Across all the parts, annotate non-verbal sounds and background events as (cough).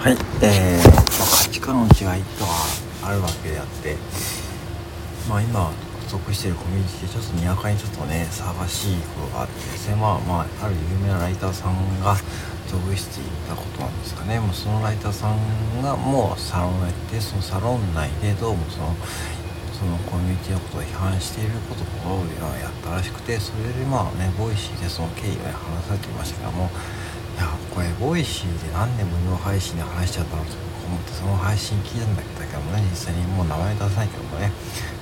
はい、えーまあ、価値観の違いとはあるわけであってまあ今属しているコミュニティでちょっとにわかにちょっとね騒がしいことがあってですねまあまあある有名なライターさんが属していたことなんですかね。もうそのライターさんがもうサロンをやってそのサロン内でどうもそのそのコミュニティのことを批判していることをやったらしくてそれでまあねボイシーでその経緯を話されていましたけどもいやこれボイシーで何で無料配信で話しちゃったのと思ってその配信聞いたんだけどもね実際にもう名前出さないけどもね。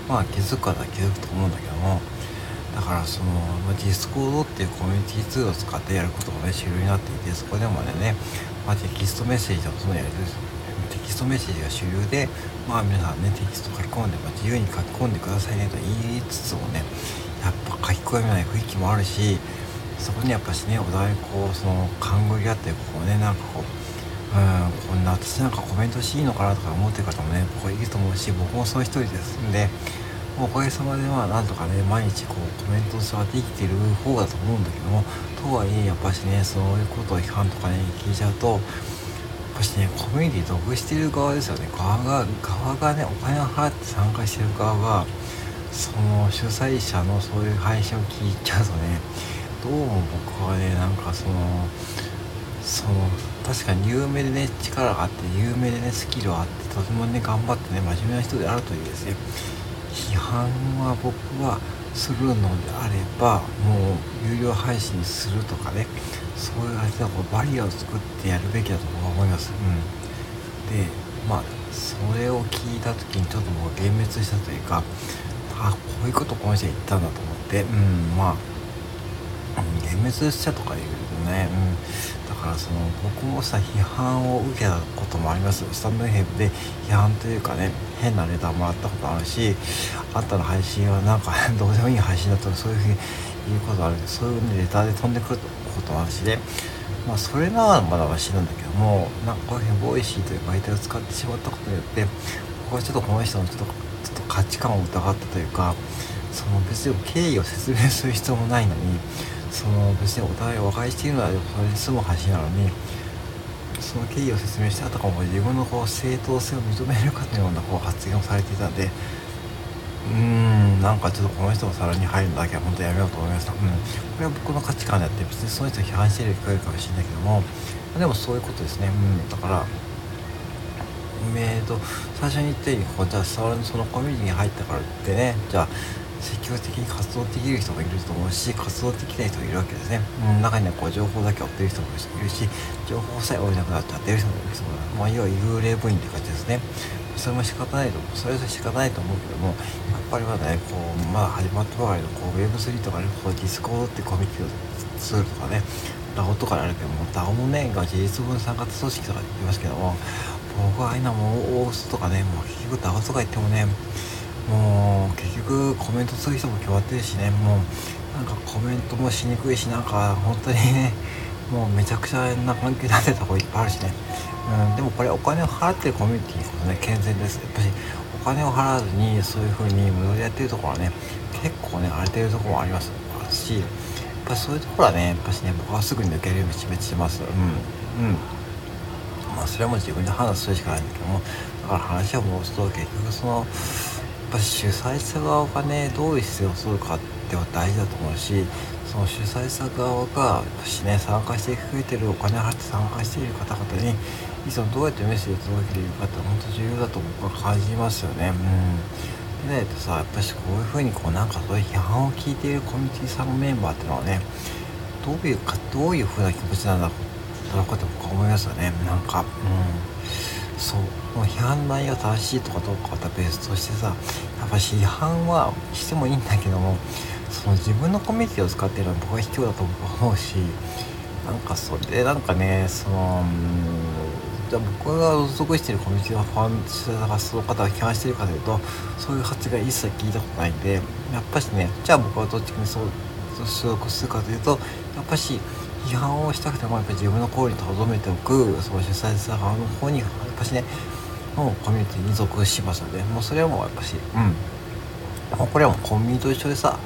まあ気づく方は気づくと思うんだけども。だからその、まあ、ディスコードっていうコミュニティツールを使ってやることがね主流になっていてそこでもね、まあ、テキストメッセージでもそのやりテキストメッセージが主流でまあ皆さんねテキスト書き込んで、まあ、自由に書き込んでくださいねと言いつつもねやっぱ書き込めない雰囲気もあるしそこにやっぱしねお互いこうその勘繰り合ってこうねなんかこううんこんな私なんかコメントしていいのかなとか思ってる方もねこういると思うし僕もその一人ですんでおかげさまでまあなんとかね毎日こうコメントしてできてる方だと思うんだけどもとはいえやっぱしねそういうことを批判とかね聞いちゃうとやっぱしねコミュニティ属してる側ですよね。側が側がねお金を払って参加してる側がその主催者のそういう配信を聞いちゃうとねどうも僕はねなんかそのその確かに有名でね力があって有名でねスキルはあってとてもね頑張ってね真面目な人であるというですね批判は僕はするのであればもう有料配信するとかねそういうあれだこうバリアを作ってやるべきだと僕は思います。うん、でまあそれを聞いた時にちょっともう幻滅したというかあこういうことこの人は言ったんだと思ってうんまあ幻滅したとかいうね、うん、だからその僕もさ批判を受けたこともあります。スタンドヘブで批判というかね変なネタもらったことあるしあんたの配信はなんか (laughs) どうでもいい配信だとそういうふうに言うことある。そういうネタで飛んでくることもあるしでまあそれならまだましなんだけどもなんかこういうふうにボイシーという媒体を使ってしまったことによって僕はちょっとこの人のちょっとちょっと価値観を疑ったというかその別に経緯を説明する必要もないのにその別にお互い和解しているのはそれに済む話なのにその経緯を説明してあたかも自分のこう正当性を認めるかのようなこう発言をされていたんでうーんなんかちょっとこの人のサロンに入るのだけは本当やめようと思いました、うん、これは僕の価値観であって別にその人を批判している人がいるかもしれないけどもでもそういうことですね、うん、だからえーと、最初に言ったようにこうじゃあそのコミュニティに入ったからってねじゃあ積極的に活動できる人もいると思うし活動できない人もいるわけですね、うん、中にはこう情報だけ追ってる人もいるし情報さえ追えなくなっちゃってる人もいる人もまあ、要は幽霊部員って感じですね。それも仕方ないとそれは仕方ないと思うけどもやっぱりまだねこうまだ始まったばかりのこう Web3 とかねこうディスコードってコミュニティツールとかね DAO とかあるけども DAO もねが自律分散型組織とか言いますけども僕はああいうのも大須とかねもう結局 DAO とか言ってもねもう結局コメントする人も決まってるしね。もうなんかコメントもしにくいしなんか本当にね (laughs) もうめちゃくちゃな関係になってたとこいっぱいあるしね、うん、でもこれお金を払ってるコミュニティこそね健全です。やっぱりお金を払わずにそういう風に無料でやってるところはね結構ね荒れてるところもあります。しやっぱそういうところはねやっぱしね僕はすぐに抜けるように示してます。うんうん。まあそれはもう自分で判断するしかないんだけどもだから話を戻すと結局そのぱ主催者側がねどういう姿勢をするかっては大事だと思うしその主催者側がしね参加してくれてるお金を払って参加している方々にいつもどうやってメッセージを届けているかって本当重要だと僕は感じますよね。うん、でないとさやっぱしこういうふうにこうなんかそういう批判を聞いているコミュニティさんのメンバーっていうのはねどういうかどういうふうな気持ちなんだろうかと僕は思いますよねなんか。うんそう。批判内容正しいとかどうかはベースとしてさやっぱ批判はしてもいいんだけどもその自分のコミュニティを使ってるのは僕は卑怯だと思うしなんかそれでなんかねそのじゃあ僕が属しているコミュニティのファンがその方が批判してるかというとそういう発言一切聞いたことないんでやっぱしねじゃあ僕はどっちにそう所属するかというとやっぱし批判をしたくてもやっぱり自分の行為にとどめておくその主催者側の方にやっぱしねのコミュニティに属しますのでもうそれはもうやっぱしうん。これはもうコンビニと一緒でさ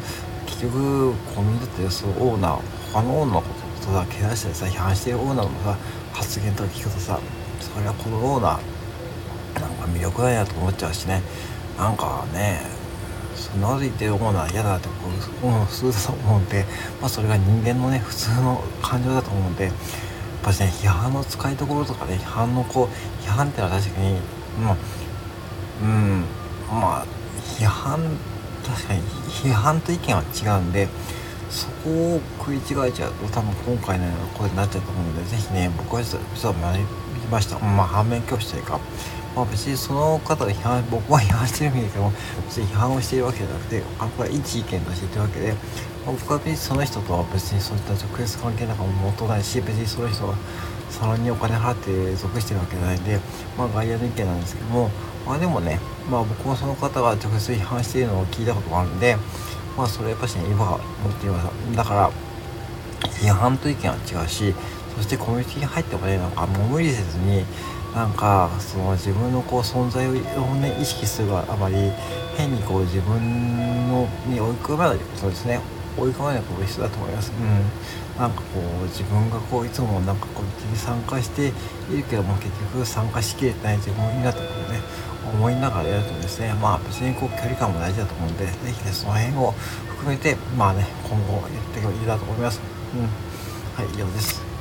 結局コンビニだってそのオーナー他のオーナーのこととさけ出してさ批判してるオーナーのさ発言とか聞くとさそれはこのようななんか魅力ないなと思っちゃうしね。なんかねそんなこと言ってる方が嫌だってこう、うん、普通だと思うんで、まあ、それが人間のね普通の感情だと思うんでやっぱしね批判の使いどころとかね批判のこう批判ってのは確かにまあうんまあ批判確かに批判と意見は違うんでそこを食い違えちゃうと多分今回のようなことになっちゃうと思うので是非ね僕は実は学びました。まあ反面教師というかまあ別にその方が批判僕は批判してるんだけど別に批判をしているわけじゃなくてあこれは一意見として言ってるわけで、まあ、僕は別にその人とは別にそういった直接関係なんかも持たないし別にその人はサロンにお金払って属してるわけじゃないんでまあ外野の意見なんですけどもまあでもねまあ僕もその方が直接批判しているのを聞いたことがあるんでまあそれやっぱしね今は持っていましただから批判と意見は違うしそしてコミュニティに入ってもねなんかもう無理せずになんかその自分のこう存在を、ね、意識するあまり変にこう自分のに追い込まないことですね追い込まないことが必要だと思います。うん、なんかこう自分がこういつもなんかコミュニティに参加しているけども結局参加しきれてない自分になったことね思いながらやるとですねまあ別にこう距離感も大事だと思うんで是非ねその辺を含めてまあね今後やっていけばいいなと思います。うん、はい以上です。